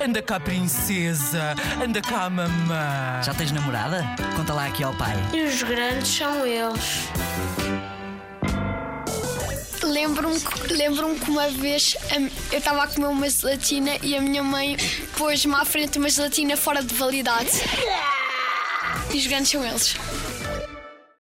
Anda cá, princesa. Anda cá, mamã. Já tens namorada? Conta lá aqui ao pai. E os grandes são eles. Lembro-me lembro que uma vez eu estava a comer uma gelatina e a minha mãe pôs-me à frente uma gelatina fora de validade. E os grandes são eles.